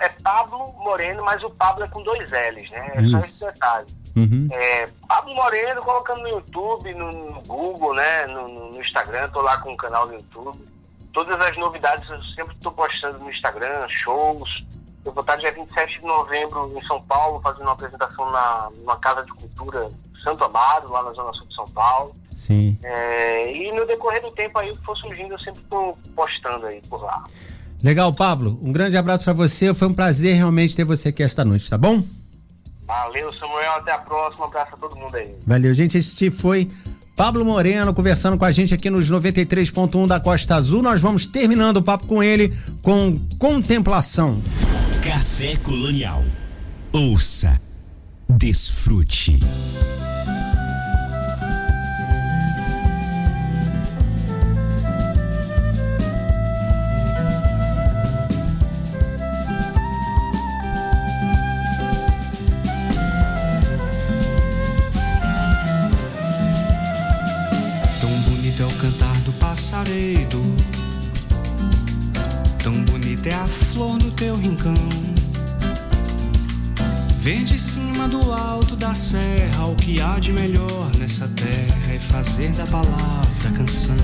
É Pablo Moreno, mas o Pablo é com dois L's, né? É só esse detalhe. Uhum. É, Pablo Moreno, colocando no YouTube, no, no Google, né? No, no- Instagram, tô lá com o canal no YouTube. Todas as novidades eu sempre estou postando no Instagram, shows. Eu vou estar dia 27 de novembro em São Paulo, fazendo uma apresentação na, numa Casa de Cultura Santo Amaro, lá na Zona Sul de São Paulo. Sim. É, e no decorrer do tempo aí, o que for surgindo, eu sempre estou postando aí por lá. Legal, Pablo. Um grande abraço para você. Foi um prazer realmente ter você aqui esta noite, tá bom? Valeu, Samuel. Até a próxima. Um abraço a todo mundo aí. Valeu, gente. Este foi Pablo Moreno conversando com a gente aqui nos 93.1 da Costa Azul. Nós vamos terminando o papo com ele com contemplação. Café Colonial. Ouça, desfrute. Tão bonito é o cantar do passaredo. Tão bonita é a flor no teu rincão. Ver de cima do alto da serra o que há de melhor nessa terra é fazer da palavra canção.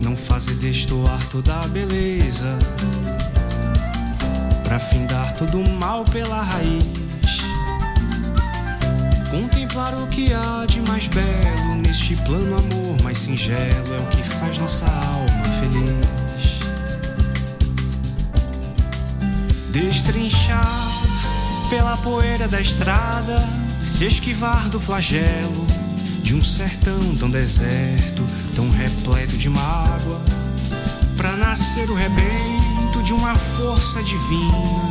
Não fazer destoar toda a beleza, pra findar todo o mal pela raiz. Contemplar o que há de mais belo neste plano amor mais singelo é o que faz nossa alma feliz. Destrinchar pela poeira da estrada, se esquivar do flagelo de um sertão tão deserto, tão repleto de mágoa, pra nascer o rebento de uma força divina,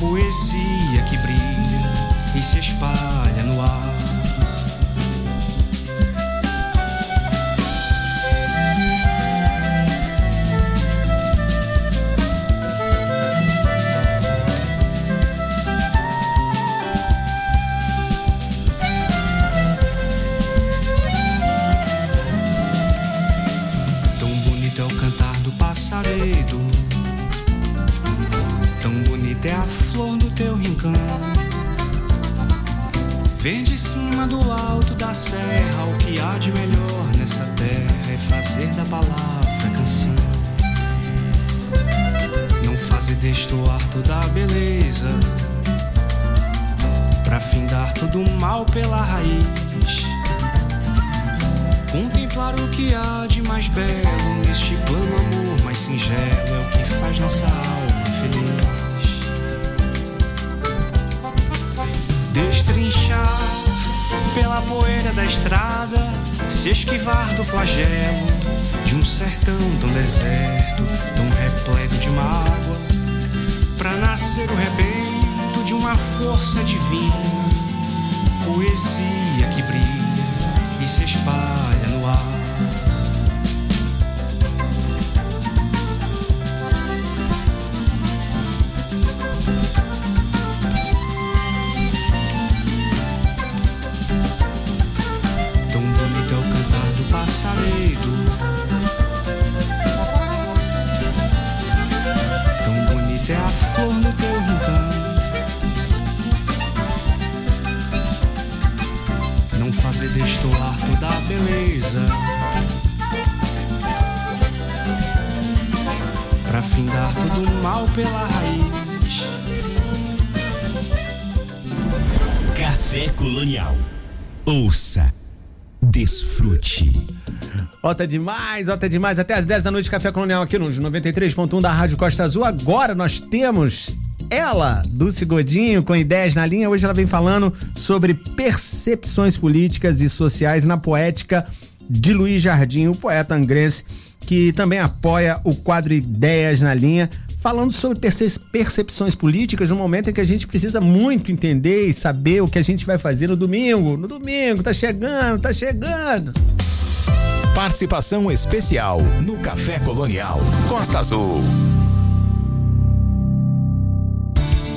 poesia que brilha e se espalha no ar. Pela raiz. Contemplar o que há de mais belo neste plano amor mais singelo é o que faz nossa alma feliz. Destrinchar pela poeira da estrada, se esquivar do flagelo de um sertão tão deserto, tão repleto de mágoa, pra nascer o rebento de uma força divina, poesia que brilha e se espalha no ar. Tão bonito é o cantar do passaredo. Findar todo o mal pela raiz. Café Colonial. Ouça, desfrute. Ó, tá demais, ó, tá demais. Até às 10 da noite, Café Colonial aqui nos 93.1 da Rádio Costa Azul. Agora nós temos ela, Dulce Godinho, com ideias na linha. Hoje ela vem falando sobre percepções políticas e sociais na poética de Luiz Jardim, o poeta angrense, que também apoia o quadro Ideias na Linha, falando sobre percepções políticas no momento em que a gente precisa muito entender e saber o que a gente vai fazer no domingo. No domingo, tá chegando, tá chegando. Participação especial no Café Colonial Costa Azul.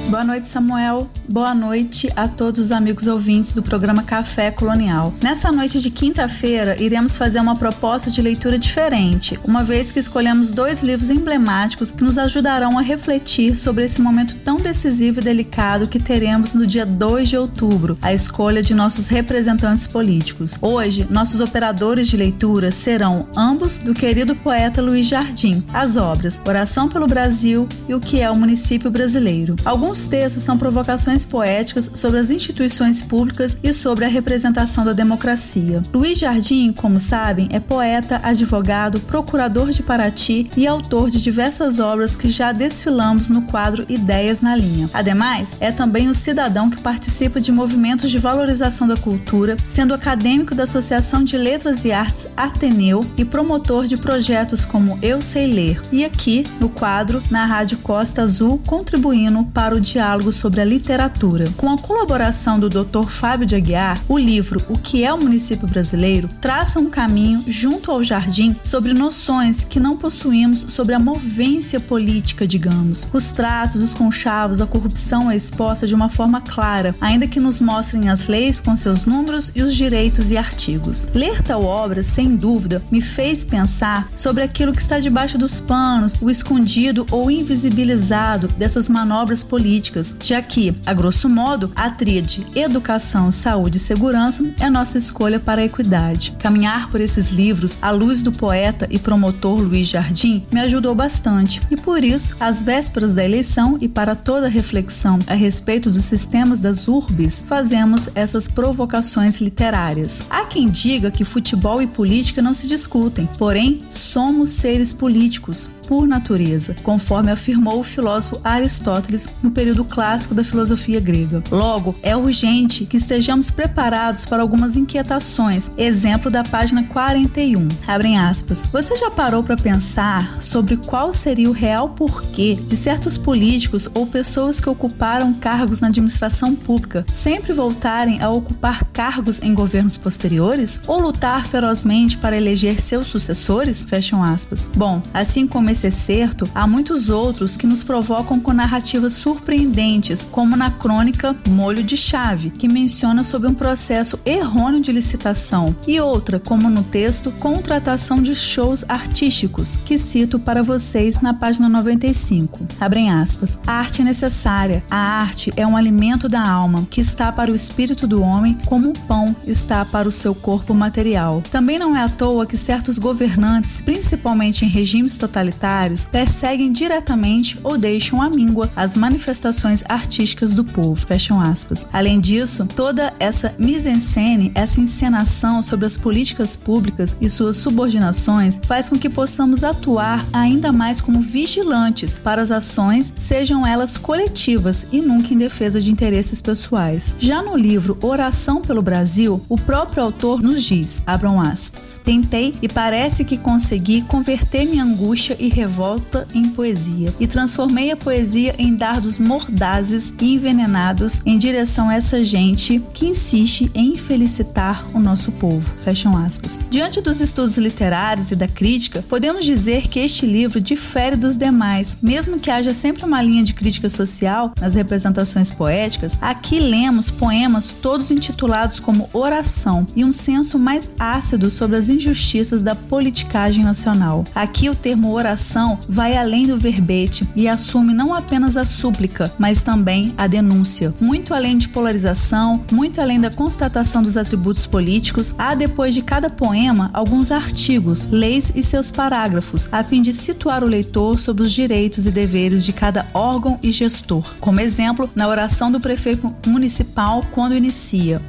Boa noite, Samuel. Boa noite a todos os amigos ouvintes do programa Café Colonial. Nessa noite de quinta-feira, iremos fazer uma proposta de leitura diferente, uma vez que escolhemos dois livros emblemáticos que nos ajudarão a refletir sobre esse momento tão decisivo e delicado que teremos no dia 2 de outubro, a escolha de nossos representantes políticos. Hoje, nossos operadores de leitura serão ambos do querido poeta Luiz Jardim, as obras Oração pelo Brasil e O que é o Município Brasileiro. Alguns Alguns textos são provocações poéticas sobre as instituições públicas e sobre a representação da democracia. Luiz Jardim, como sabem, é poeta, advogado, procurador de Paraty e autor de diversas obras que já desfilamos no quadro Ideias na Linha. Ademais, é também um cidadão que participa de movimentos de valorização da cultura, sendo acadêmico da Associação de Letras e Artes Ateneu e promotor de projetos como Eu Sei Ler. E aqui, no quadro, na Rádio Costa Azul, contribuindo para o diálogo sobre a literatura. Com a colaboração do Dr. Fábio de Aguiar, o livro O que é o município brasileiro traça um caminho junto ao jardim sobre noções que não possuímos sobre a movência política, digamos. Os tratos, os conchavos, a corrupção é exposta de uma forma clara, ainda que nos mostrem as leis com seus números e os direitos e artigos. Ler tal obra, sem dúvida, me fez pensar sobre aquilo que está debaixo dos panos, o escondido ou invisibilizado dessas manobras políticas políticas, já que, a grosso modo, a tríade educação, saúde e segurança é nossa escolha para a equidade. Caminhar por esses livros à luz do poeta e promotor Luiz Jardim me ajudou bastante e por isso, às vésperas da eleição e para toda reflexão a respeito dos sistemas das urbes, fazemos essas provocações literárias. Há quem diga que futebol e política não se discutem, porém somos seres políticos por natureza, conforme afirmou o filósofo Aristóteles no período clássico da filosofia grega. Logo, é urgente que estejamos preparados para algumas inquietações. Exemplo da página 41. Abrem aspas. Você já parou para pensar sobre qual seria o real porquê de certos políticos ou pessoas que ocuparam cargos na administração pública sempre voltarem a ocupar cargos em governos posteriores ou lutar ferozmente para eleger seus sucessores? Fecham aspas. Bom, assim como esse excerto, há muitos outros que nos provocam com narrativas surpreendentes, como na crônica Molho de Chave, que menciona sobre um processo errôneo de licitação, e outra, como no texto Contratação de Shows Artísticos, que cito para vocês na página 95. Abrem aspas. A arte é necessária. A arte é um alimento da alma, que está para o espírito do homem como o pão está para o seu corpo material. Também não é à toa que certos governantes, principalmente em regimes totalitários, perseguem diretamente ou deixam à míngua as manifestações artísticas do povo. Fecham aspas. Além disso, toda essa mise-en-scène, essa encenação sobre as políticas públicas e suas subordinações faz com que possamos atuar ainda mais como vigilantes para as ações, sejam elas coletivas e nunca em defesa de interesses pessoais. Já no livro Oração pelo Brasil, o próprio autor nos diz, abram aspas, tentei e parece que consegui converter minha angústia e revolta em poesia e transformei a poesia em dardos mordazes e envenenados em direção a essa gente que insiste em infelicitar o nosso povo. Fecham aspas. Diante dos estudos literários e da crítica, podemos dizer que este livro difere dos demais, mesmo que haja sempre uma linha de crítica social nas representações poéticas. Aqui lemos poemas todos intitulados como oração e um senso mais ácido sobre as injustiças da politicagem nacional. Aqui o termo oração oração vai além do verbete e assume não apenas a súplica, mas também a denúncia. Muito além de polarização, muito além da constatação dos atributos políticos, há depois de cada poema alguns artigos, leis e seus parágrafos, a fim de situar o leitor sobre os direitos e deveres de cada órgão e gestor. Como exemplo, na oração do prefeito municipal quando inicia,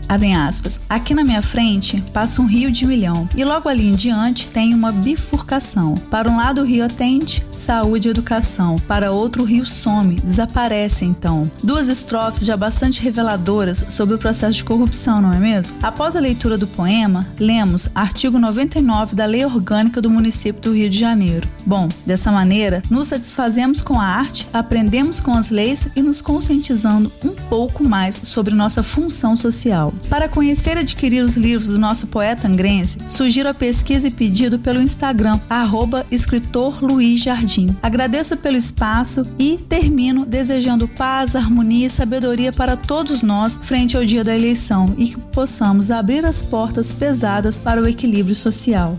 aspas, aqui na minha frente passa um rio de milhão e logo ali em diante tem uma bifurcação. Para um lado o rio tem frente, saúde e educação. Para outro, o rio some, desaparece então. Duas estrofes já bastante reveladoras sobre o processo de corrupção, não é mesmo? Após a leitura do poema, lemos artigo 99 da Lei Orgânica do município do Rio de Janeiro. Bom, dessa maneira, nos satisfazemos com a arte, aprendemos com as leis e nos conscientizando um pouco mais sobre nossa função social. Para conhecer e adquirir os livros do nosso poeta angrense, sugiro a pesquisa e pedido pelo Instagram, arroba escritor Luiz Jardim. Agradeço pelo espaço e termino desejando paz, harmonia e sabedoria para todos nós frente ao dia da eleição e que possamos abrir as portas pesadas para o equilíbrio social.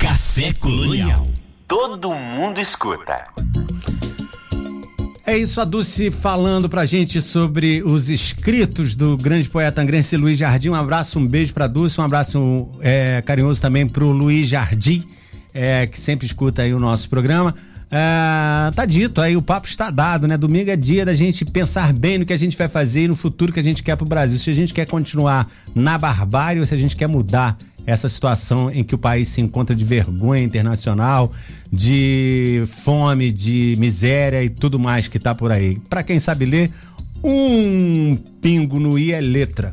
Café Colonial. Todo mundo escuta. É isso, a Dulce falando pra gente sobre os escritos do grande poeta angrense Luiz Jardim. Um abraço, um beijo pra Dulce, um abraço é, carinhoso também pro Luiz Jardim, é, que sempre escuta aí o nosso programa. É, tá dito, aí o papo está dado, né? Domingo é dia da gente pensar bem no que a gente vai fazer e no futuro que a gente quer pro Brasil. Se a gente quer continuar na barbárie ou se a gente quer mudar essa situação em que o país se encontra de vergonha internacional, de fome, de miséria e tudo mais que tá por aí. Para quem sabe ler, um pingo no i é letra.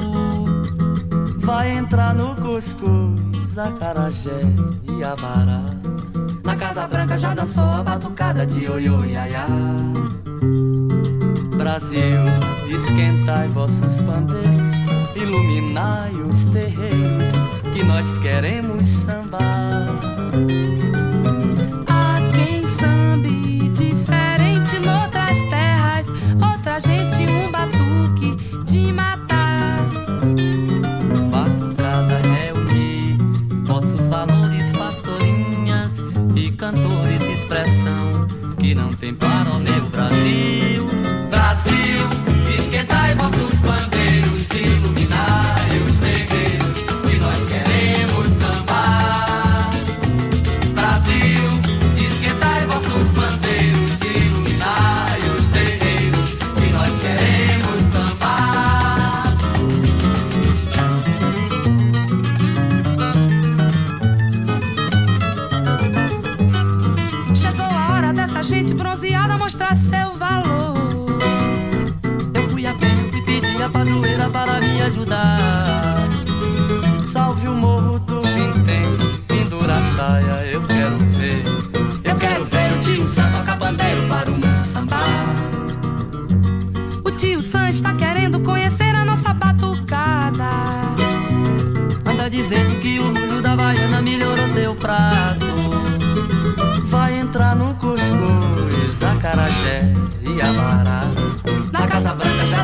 Vai entrar no cuscuz, acarajé e abará. Na Casa Branca já dançou a batucada de oiô iaiá. Brasil, esquentai vossos pandeiros, iluminai os terreiros, que nós queremos sambar.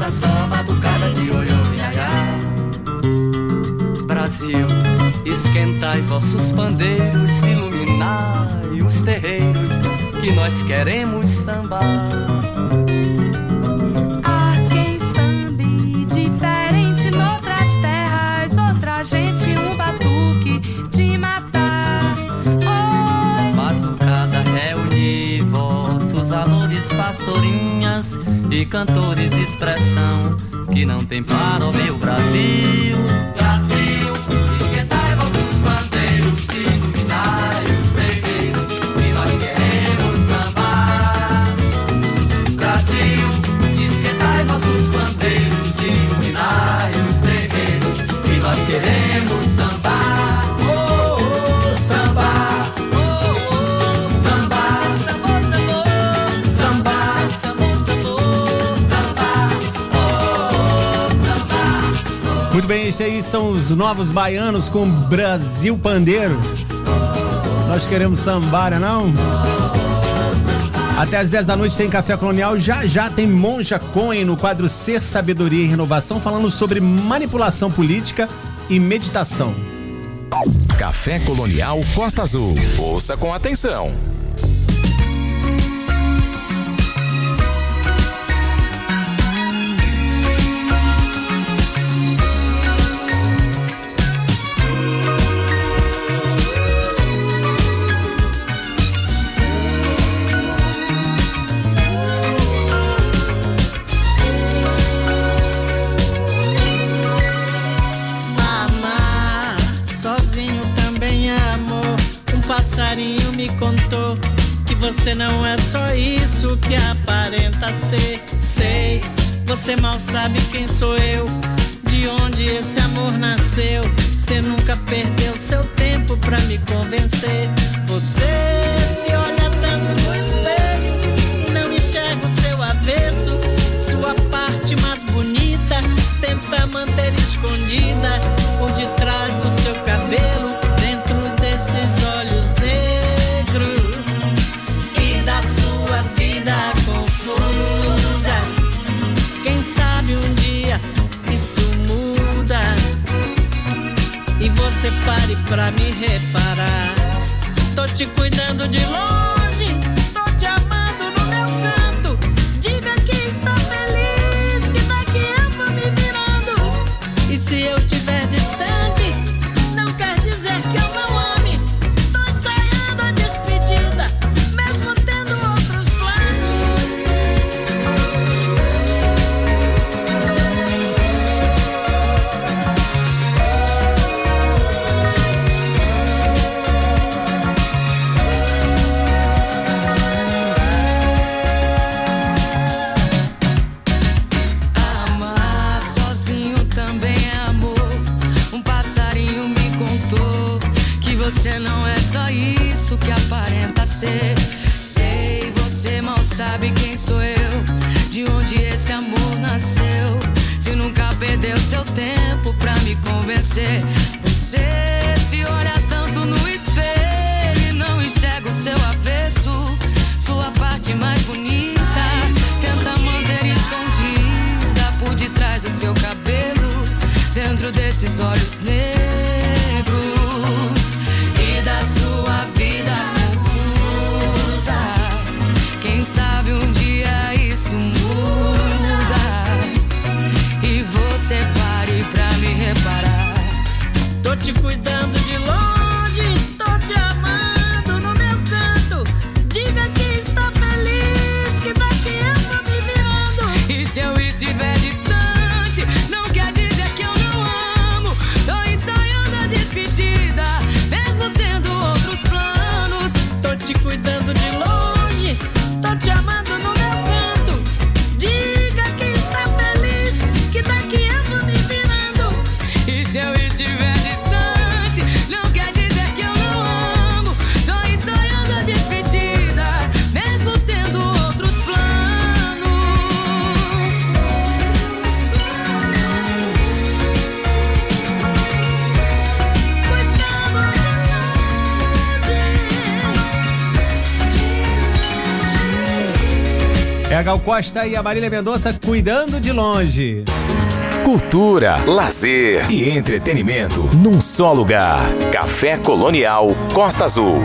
Branca já dançou a batucada de oiô iaiá. Brasil, esquentai vossos pandeiros, iluminai os terreiros, que nós queremos sambar. Pastorinhas e cantores, expressão que não tem para o meu. Brasil, Este aí são os novos baianos com Brasil Pandeiro. Nós queremos sambara, não? Até às 10 da noite tem Café Colonial. Já já tem Monja Cohen no quadro Ser Sabedoria e Renovação, falando sobre manipulação política e meditação. Café Colonial Costa Azul. Ouça com atenção. Você mal sabe quem sou eu, você não é só isso que aparenta ser. Sei, você mal sabe quem sou eu, de onde esse amor nasceu. Se nunca perdeu seu tempo pra me convencer. Você se olha tanto no espelho e não enxerga o seu avesso, sua parte mais bonita. Tenta manter escondida por detrás do seu cabelo, dentro desses olhos negros te cuidando Gal Costa e a Marília Mendonça cuidando de longe. Cultura, lazer e entretenimento num só lugar. Café Colonial Costa Azul.